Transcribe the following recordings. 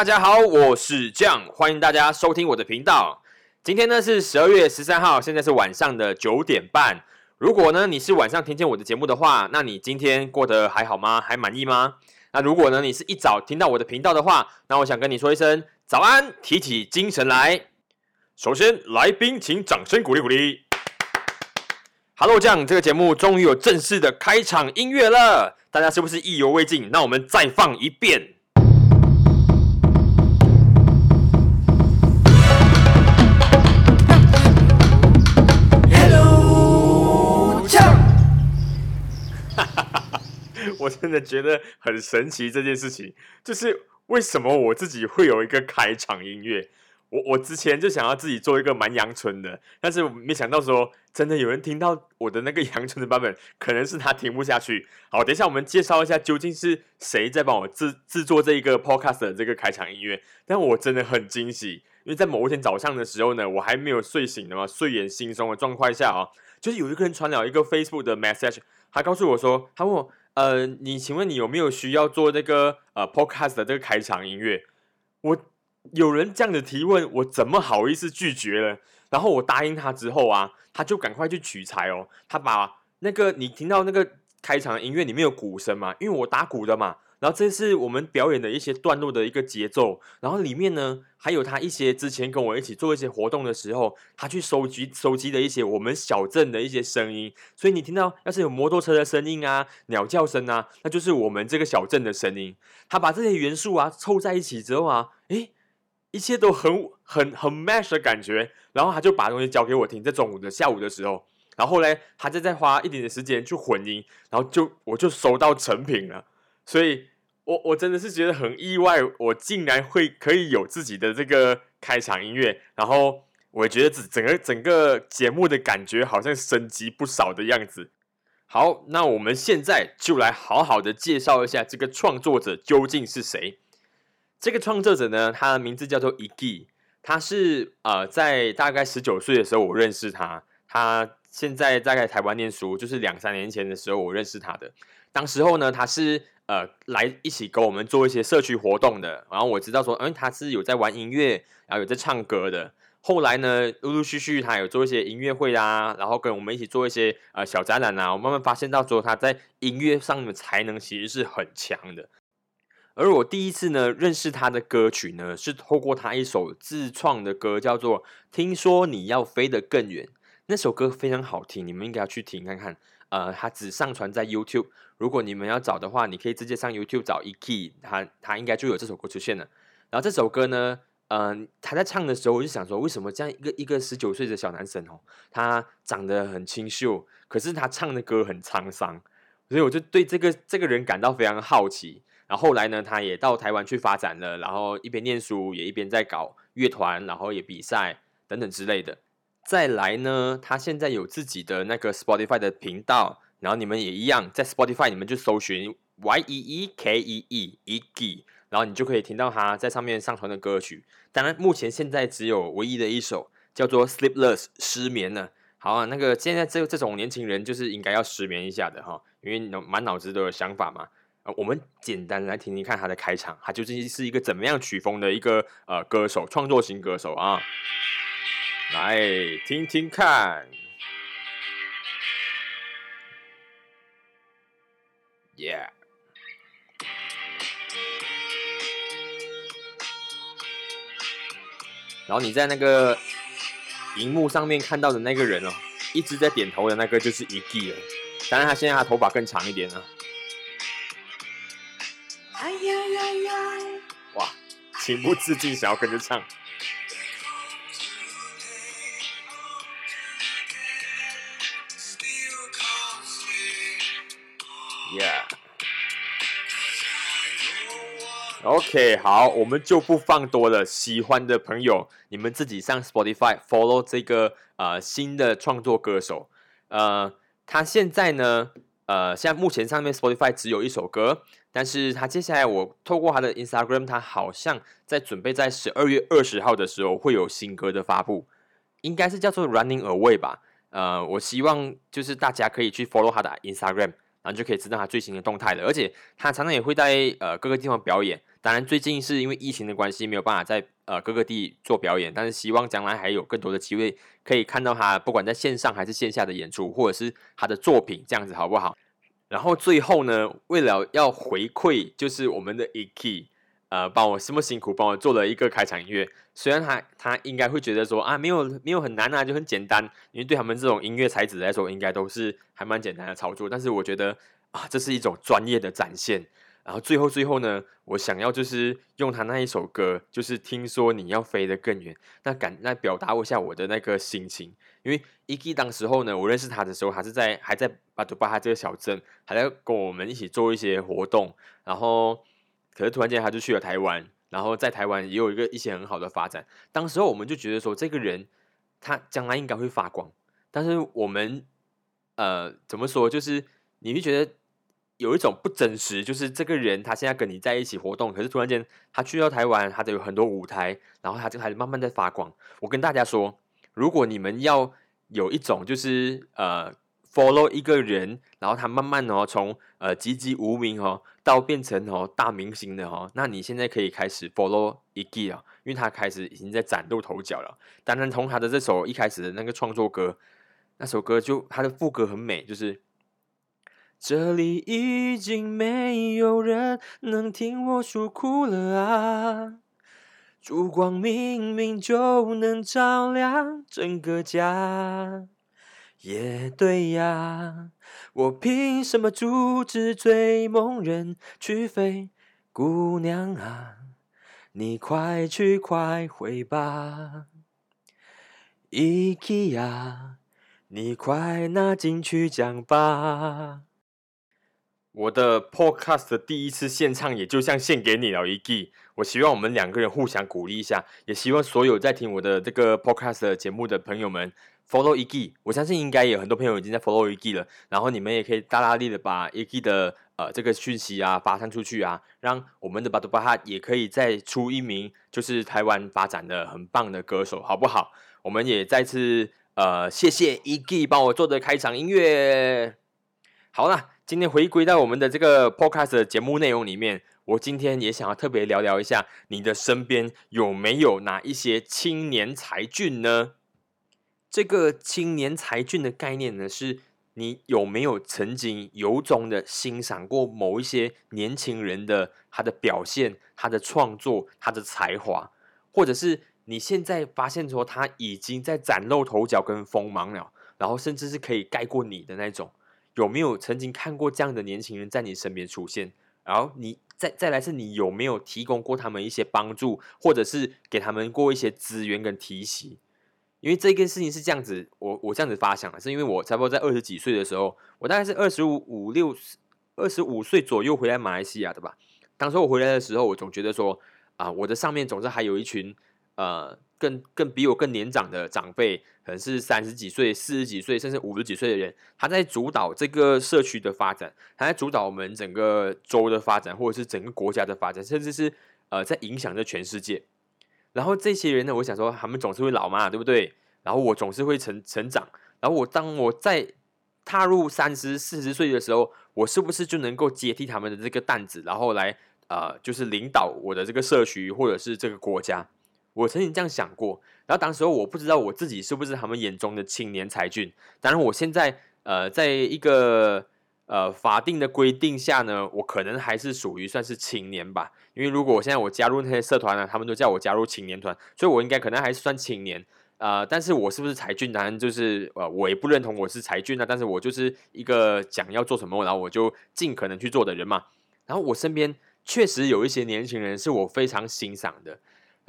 大家好，我是酱，欢迎大家收听我的频道。今天呢是十二月十三号，现在是晚上的九点半。如果呢你是晚上听见我的节目的话，那你今天过得还好吗？还满意吗？那如果呢你是一早听到我的频道的话，那我想跟你说一声早安，提起精神来。首先，来宾请掌声鼓励鼓励。Hello，酱，这个节目终于有正式的开场音乐了，大家是不是意犹未尽？那我们再放一遍。真的觉得很神奇，这件事情就是为什么我自己会有一个开场音乐。我我之前就想要自己做一个蛮阳春的，但是没想到说真的有人听到我的那个阳春的版本，可能是他听不下去。好，等一下我们介绍一下究竟是谁在帮我制制作这一个 podcast 的这个开场音乐。但我真的很惊喜，因为在某一天早上的时候呢，我还没有睡醒的嘛，睡眼惺忪的状况下啊，就是有一个人传了一个 Facebook 的 message，他告诉我说，他问我，呃，你请问你有没有需要做那个呃 podcast 的这个开场音乐？我。有人这样的提问，我怎么好意思拒绝了？然后我答应他之后啊，他就赶快去取材哦。他把那个你听到那个开场音乐里面有鼓声嘛？因为我打鼓的嘛。然后这是我们表演的一些段落的一个节奏。然后里面呢，还有他一些之前跟我一起做一些活动的时候，他去收集收集的一些我们小镇的一些声音。所以你听到要是有摩托车的声音啊、鸟叫声啊，那就是我们这个小镇的声音。他把这些元素啊凑在一起之后啊，诶。一切都很很很 match 的感觉，然后他就把东西交给我听，在中午的下午的时候，然后呢，他就再花一点点时间去混音，然后就我就收到成品了，所以我我真的是觉得很意外，我竟然会可以有自己的这个开场音乐，然后我觉得整整个整个节目的感觉好像升级不少的样子。好，那我们现在就来好好的介绍一下这个创作者究竟是谁。这个创作者呢，他的名字叫做 Egi，他是呃在大概十九岁的时候我认识他，他现在大概台湾念书，就是两三年前的时候我认识他的。当时候呢，他是呃来一起跟我们做一些社区活动的，然后我知道说，嗯，他是有在玩音乐，然后有在唱歌的。后来呢，陆陆续续他有做一些音乐会啊，然后跟我们一起做一些呃小展览啊，我慢慢发现到说他在音乐上的才能其实是很强的。而我第一次呢认识他的歌曲呢，是透过他一首自创的歌，叫做《听说你要飞得更远》。那首歌非常好听，你们应该要去听看看。呃，它只上传在 YouTube，如果你们要找的话，你可以直接上 YouTube 找 E.K，他他应该就有这首歌出现了。然后这首歌呢，嗯，他在唱的时候，我就想说，为什么这样一个一个十九岁的小男生哦，他长得很清秀，可是他唱的歌很沧桑，所以我就对这个这个人感到非常好奇。然后后来呢，他也到台湾去发展了，然后一边念书，也一边在搞乐团，然后也比赛等等之类的。再来呢，他现在有自己的那个 Spotify 的频道，然后你们也一样，在 Spotify 你们就搜寻 Y E E K E E E G，然后你就可以听到他在上面上传的歌曲。当然，目前现在只有唯一的一首叫做 Sleepless 失眠了。好啊，那个现在这这种年轻人就是应该要失眠一下的哈，因为满脑子都有想法嘛。呃，我们简单来听听看他的开场，他究竟是一个怎么样曲风的一个呃歌手，创作型歌手啊，来听听看，Yeah，然后你在那个荧幕上面看到的那个人哦，一直在点头的那个就是 E.G 了，当然他现在他头发更长一点了哇。情不自禁想要跟着唱 OK，好，我们就不放多了。喜欢的朋友，你们自己上 Spotify follow 这个呃新的创作歌手。呃，他现在呢，呃，现在目前上面 Spotify 只有一首歌。但是他接下来，我透过他的 Instagram，他好像在准备在十二月二十号的时候会有新歌的发布，应该是叫做 Running Away 吧。呃，我希望就是大家可以去 follow 他的 Instagram，然后就可以知道他最新的动态了。而且他常常也会在呃各个地方表演，当然，最近是因为疫情的关系，没有办法在呃各个地做表演，但是希望将来还有更多的机会可以看到他，不管在线上还是线下的演出，或者是他的作品，这样子好不好？然后最后呢，为了要回馈，就是我们的 Iki，呃，帮我这么辛苦帮我做了一个开场音乐。虽然他他应该会觉得说啊，没有没有很难啊，就很简单，因为对他们这种音乐才子来说，应该都是还蛮简单的操作。但是我觉得啊，这是一种专业的展现。然后最后最后呢，我想要就是用他那一首歌，就是听说你要飞得更远，那感那表达一下我的那个心情。因为 Eki 当时候呢，我认识他的时候，他是在还在巴杜巴哈这个小镇，还在跟我们一起做一些活动。然后，可是突然间他就去了台湾，然后在台湾也有一个一些很好的发展。当时候我们就觉得说，这个人他将来应该会发光。但是我们呃怎么说，就是你会觉得有一种不真实，就是这个人他现在跟你在一起活动，可是突然间他去到台湾，他的有很多舞台，然后他就开始慢慢在发光。我跟大家说。如果你们要有一种就是呃 follow 一个人，然后他慢慢哦从呃籍籍无名哦到变成哦大明星的哦，那你现在可以开始 follow Egi 啊，因为他开始已经在崭露头角了。当然从他的这首一开始的那个创作歌，那首歌就他的副歌很美，就是这里已经没有人能听我诉苦了啊。烛光明明就能照亮整个家，也对呀，我凭什么阻止追梦人去飞？姑娘啊，你快去快回吧。伊基呀，你快拿金曲奖吧。我的 podcast 的第一次献唱，也就像献给你了一 g。我希望我们两个人互相鼓励一下，也希望所有在听我的这个 podcast 节目的朋友们 follow 一 g。我相信应该有很多朋友已经在 follow 一 g 了，然后你们也可以大大力的把一 g 的呃这个讯息啊发散出去啊，让我们的巴杜巴哈也可以再出一名就是台湾发展的很棒的歌手，好不好？我们也再次呃谢谢一 g 帮我做的开场音乐。好了。今天回归到我们的这个 podcast 的节目内容里面，我今天也想要特别聊聊一下，你的身边有没有哪一些青年才俊呢？这个青年才俊的概念呢，是你有没有曾经由衷的欣赏过某一些年轻人的他的表现、他的创作、他的才华，或者是你现在发现说他已经在崭露头角跟锋芒了，然后甚至是可以盖过你的那种。有没有曾经看过这样的年轻人在你身边出现？然后你再再来是，你有没有提供过他们一些帮助，或者是给他们过一些资源跟提携？因为这件事情是这样子，我我这样子发想的，是因为我差不多在二十几岁的时候，我大概是二十五五六二十五岁左右回来马来西亚的吧。当时我回来的时候，我总觉得说啊，我的上面总是还有一群呃。更更比我更年长的长辈，可能是三十几岁、四十几岁，甚至五十几岁的人，他在主导这个社区的发展，他在主导我们整个州的发展，或者是整个国家的发展，甚至是呃在影响着全世界。然后这些人呢，我想说，他们总是会老嘛，对不对？然后我总是会成成长。然后我当我在踏入三十四十岁的时候，我是不是就能够接替他们的这个担子，然后来呃，就是领导我的这个社区或者是这个国家？我曾经这样想过，然后当时候我不知道我自己是不是他们眼中的青年才俊。当然，我现在呃，在一个呃法定的规定下呢，我可能还是属于算是青年吧。因为如果我现在我加入那些社团呢，他们都叫我加入青年团，所以我应该可能还是算青年。呃，但是我是不是才俊？当然就是呃，我也不认同我是才俊啊。但是我就是一个想要做什么，然后我就尽可能去做的人嘛。然后我身边确实有一些年轻人是我非常欣赏的。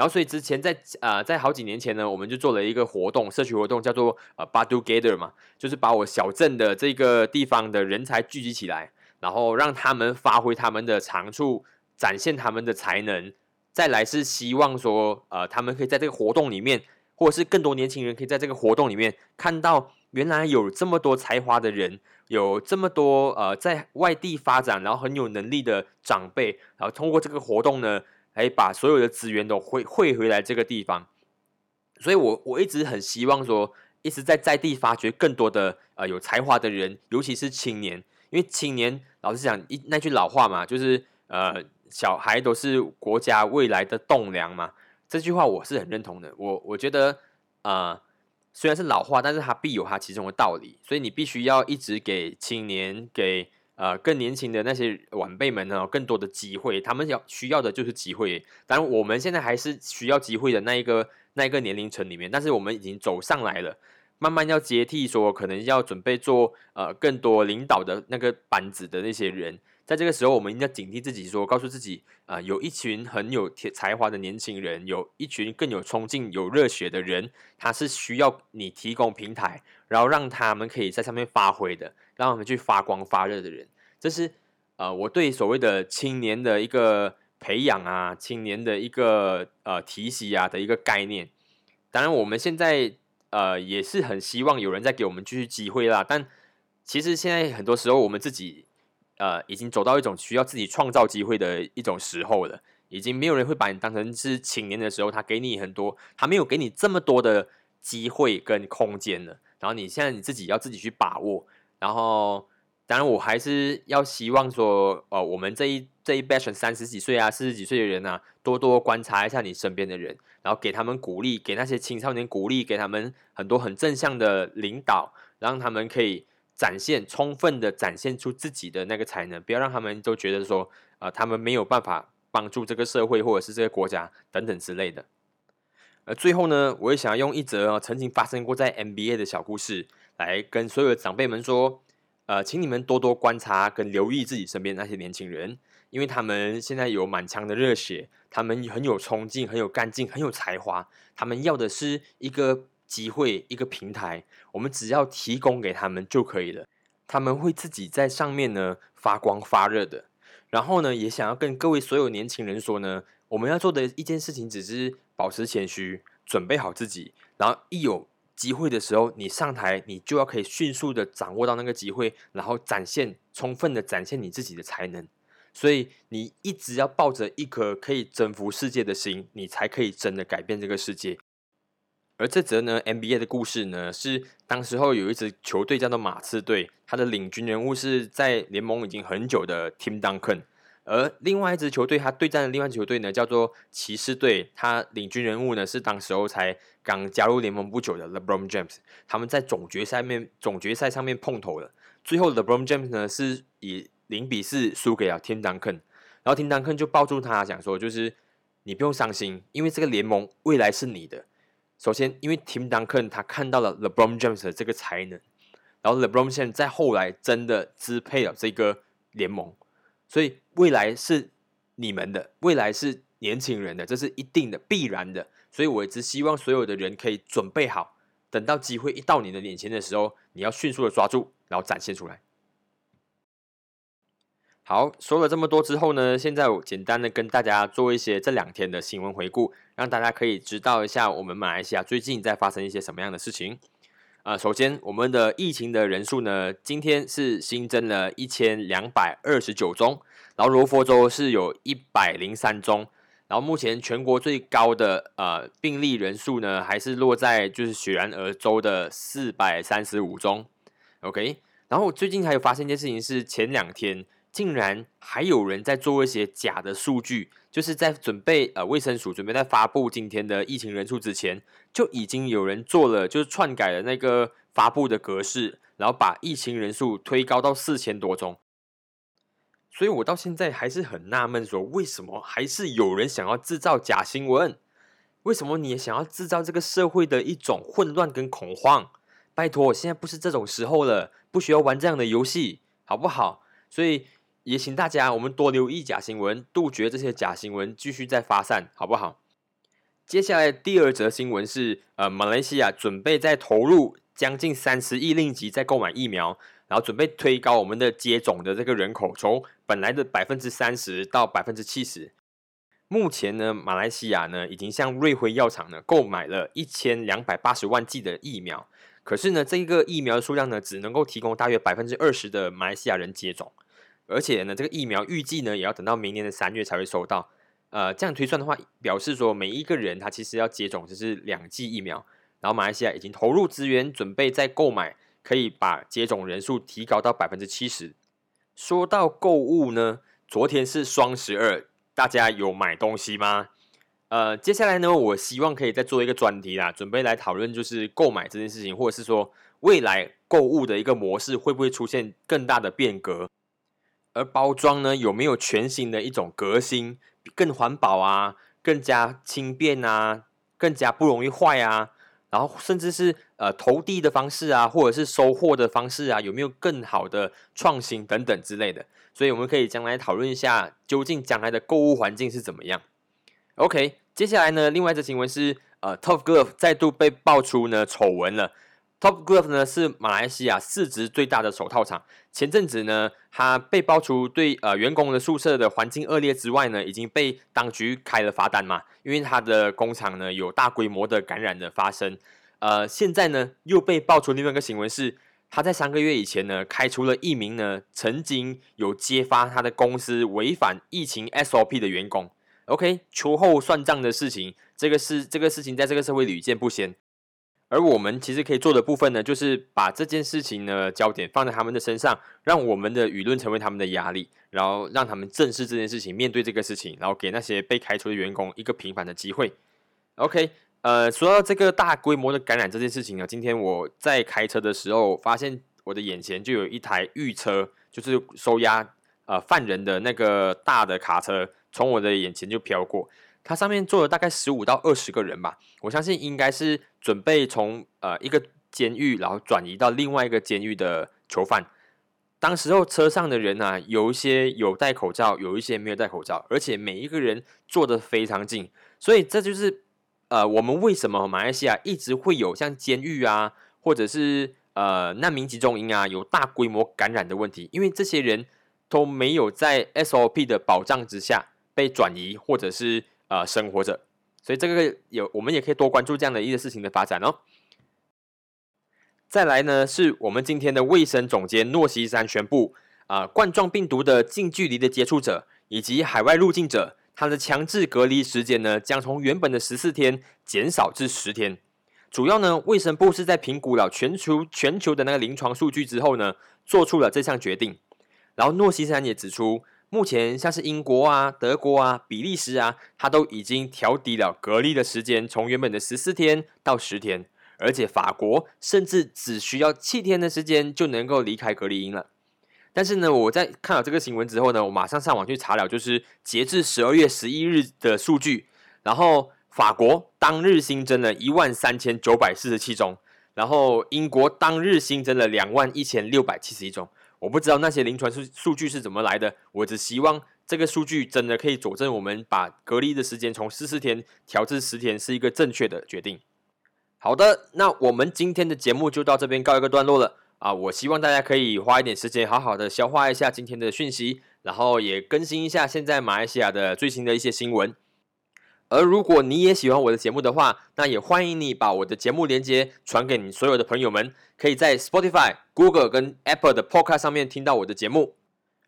然后，所以之前在呃，在好几年前呢，我们就做了一个活动，社区活动，叫做呃 “Badu Gather” 嘛，就是把我小镇的这个地方的人才聚集起来，然后让他们发挥他们的长处，展现他们的才能。再来是希望说，呃，他们可以在这个活动里面，或者是更多年轻人可以在这个活动里面看到，原来有这么多才华的人，有这么多呃在外地发展然后很有能力的长辈，然后通过这个活动呢。来把所有的资源都汇汇回来这个地方，所以我我一直很希望说，一直在在地发掘更多的呃有才华的人，尤其是青年，因为青年老实讲一那句老话嘛，就是呃小孩都是国家未来的栋梁嘛，这句话我是很认同的。我我觉得，呃，虽然是老话，但是它必有它其中的道理。所以你必须要一直给青年、给呃更年轻的那些晚辈们呢更多的机会。他们要需要的就是机会。当然，我们现在还是需要机会的那一个那一个年龄层里面，但是我们已经走上来了。慢慢要接替，说可能要准备做呃更多领导的那个班子的那些人，在这个时候，我们应该警惕自己，说告诉自己啊，有一群很有才华的年轻人，有一群更有冲劲、有热血的人，他是需要你提供平台，然后让他们可以在上面发挥的，让他们去发光发热的人。这是呃我对所谓的青年的一个培养啊，青年的一个呃提携啊的一个概念。当然，我们现在。呃，也是很希望有人再给我们继续机会啦。但其实现在很多时候，我们自己呃已经走到一种需要自己创造机会的一种时候了。已经没有人会把你当成是青年的时候，他给你很多，他没有给你这么多的机会跟空间了。然后你现在你自己要自己去把握。然后，当然我还是要希望说，呃，我们这一这一 batch 三十几岁啊、四十几岁的人啊，多多观察一下你身边的人。然后给他们鼓励，给那些青少年鼓励，给他们很多很正向的领导，让他们可以展现充分的展现出自己的那个才能，不要让他们都觉得说，呃，他们没有办法帮助这个社会或者是这个国家等等之类的。而最后呢，我也想要用一则曾经发生过在 NBA 的小故事，来跟所有的长辈们说，呃，请你们多多观察跟留意自己身边那些年轻人。因为他们现在有满腔的热血，他们很有冲劲，很有干劲，很有才华。他们要的是一个机会，一个平台，我们只要提供给他们就可以了。他们会自己在上面呢发光发热的。然后呢，也想要跟各位所有年轻人说呢，我们要做的一件事情只是保持谦虚，准备好自己，然后一有机会的时候，你上台，你就要可以迅速的掌握到那个机会，然后展现充分的展现你自己的才能。所以你一直要抱着一颗可以征服世界的心，你才可以真的改变这个世界。而这则呢 NBA 的故事呢，是当时候有一支球队叫做马刺队，他的领军人物是在联盟已经很久的 Tim Duncan。而另外一支球队，他对战的另外一支球队呢，叫做骑士队，他领军人物呢是当时候才刚加入联盟不久的 LeBron James。他们在总决赛面总决赛上面碰头了，最后 LeBron James 呢是以零比四输给了 Tim Duncan，然后 Tim Duncan 就抱住他讲说，就是你不用伤心，因为这个联盟未来是你的。首先，因为 Tim Duncan 他看到了 LeBron James 的这个才能，然后 LeBron James 在后来真的支配了这个联盟，所以未来是你们的，未来是年轻人的，这是一定的、必然的。所以我只希望所有的人可以准备好，等到机会一到你的眼前的时候，你要迅速的抓住，然后展现出来。好，说了这么多之后呢，现在我简单的跟大家做一些这两天的新闻回顾，让大家可以知道一下我们马来西亚最近在发生一些什么样的事情。啊，首先我们的疫情的人数呢，今天是新增了一千两百二十九宗，然后罗佛州是有一百零三宗，然后目前全国最高的呃病例人数呢，还是落在就是雪兰莪州的四百三十五宗。OK，然后最近还有发生一件事情是前两天。竟然还有人在做一些假的数据，就是在准备呃卫生署准备在发布今天的疫情人数之前，就已经有人做了，就是篡改了那个发布的格式，然后把疫情人数推高到四千多宗。所以我到现在还是很纳闷，说为什么还是有人想要制造假新闻？为什么你也想要制造这个社会的一种混乱跟恐慌？拜托，现在不是这种时候了，不需要玩这样的游戏，好不好？所以。也请大家，我们多留意假新闻，杜绝这些假新闻继续再发散，好不好？接下来第二则新闻是，呃，马来西亚准备在投入将近三十亿令吉在购买疫苗，然后准备推高我们的接种的这个人口，从本来的百分之三十到百分之七十。目前呢，马来西亚呢已经向瑞辉药厂呢购买了一千两百八十万剂的疫苗，可是呢，这一个疫苗的数量呢只能够提供大约百分之二十的马来西亚人接种。而且呢，这个疫苗预计呢也要等到明年的三月才会收到。呃，这样推算的话，表示说每一个人他其实要接种只是两剂疫苗。然后马来西亚已经投入资源，准备再购买，可以把接种人数提高到百分之七十。说到购物呢，昨天是双十二，大家有买东西吗？呃，接下来呢，我希望可以再做一个专题啦，准备来讨论就是购买这件事情，或者是说未来购物的一个模式会不会出现更大的变革？而包装呢，有没有全新的一种革新，更环保啊，更加轻便啊，更加不容易坏啊？然后甚至是呃投递的方式啊，或者是收货的方式啊，有没有更好的创新等等之类的？所以我们可以将来讨论一下，究竟将来的购物环境是怎么样？OK。接下来呢，另外一则新闻是，呃，Top Glove 再度被爆出呢丑闻了。Top Glove 呢是马来西亚市值最大的手套厂。前阵子呢，它被爆出对呃员工的宿舍的环境恶劣之外呢，已经被当局开了罚单嘛，因为它的工厂呢有大规模的感染的发生。呃，现在呢又被爆出另外一个新闻是，他在三个月以前呢开除了一名呢曾经有揭发他的公司违反疫情 SOP 的员工。OK，秋后算账的事情，这个是这个事情在这个社会屡见不鲜。而我们其实可以做的部分呢，就是把这件事情呢焦点放在他们的身上，让我们的舆论成为他们的压力，然后让他们正视这件事情，面对这个事情，然后给那些被开除的员工一个平反的机会。OK，呃，说到这个大规模的感染这件事情呢，今天我在开车的时候，发现我的眼前就有一台狱车，就是收押呃犯人的那个大的卡车。从我的眼前就飘过，它上面坐了大概十五到二十个人吧，我相信应该是准备从呃一个监狱，然后转移到另外一个监狱的囚犯。当时候车上的人呢，有一些有戴口罩，有一些没有戴口罩，而且每一个人坐的非常近，所以这就是呃我们为什么马来西亚一直会有像监狱啊，或者是呃难民集中营啊有大规模感染的问题，因为这些人都没有在 SOP 的保障之下。被转移或者是呃生活着，所以这个有我们也可以多关注这样的一些事情的发展哦。再来呢，是我们今天的卫生总监诺西山宣布，啊，冠状病毒的近距离的接触者以及海外入境者，他的强制隔离时间呢，将从原本的十四天减少至十天。主要呢，卫生部是在评估了全球全球的那个临床数据之后呢，做出了这项决定。然后诺西山也指出。目前像是英国啊、德国啊、比利时啊，它都已经调低了隔离的时间，从原本的十四天到十天，而且法国甚至只需要七天的时间就能够离开隔离营了。但是呢，我在看到这个新闻之后呢，我马上上网去查了，就是截至十二月十一日的数据，然后法国当日新增了一万三千九百四十七宗，然后英国当日新增了两万一千六百七十一宗。我不知道那些临床数数据是怎么来的，我只希望这个数据真的可以佐证我们把隔离的时间从十四天调至十天是一个正确的决定。好的，那我们今天的节目就到这边告一个段落了啊！我希望大家可以花一点时间好好的消化一下今天的讯息，然后也更新一下现在马来西亚的最新的一些新闻。而如果你也喜欢我的节目的话，那也欢迎你把我的节目连接传给你所有的朋友们，可以在 Spotify、Google 跟 Apple 的 Podcast 上面听到我的节目。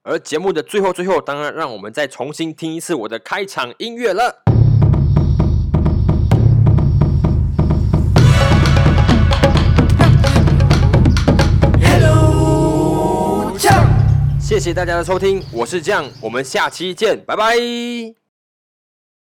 而节目的最后最后，当然让我们再重新听一次我的开场音乐了。Hello，酱，谢谢大家的收听，我是酱，我们下期见，拜拜。